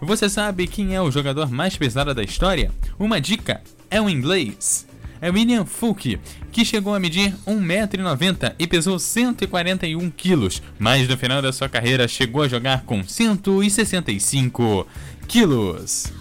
Você sabe quem é o jogador mais pesado da história? Uma dica: é o inglês é William Fulk, que chegou a medir 1,90m e pesou 141 kg, mas no final da sua carreira chegou a jogar com 165 quilos.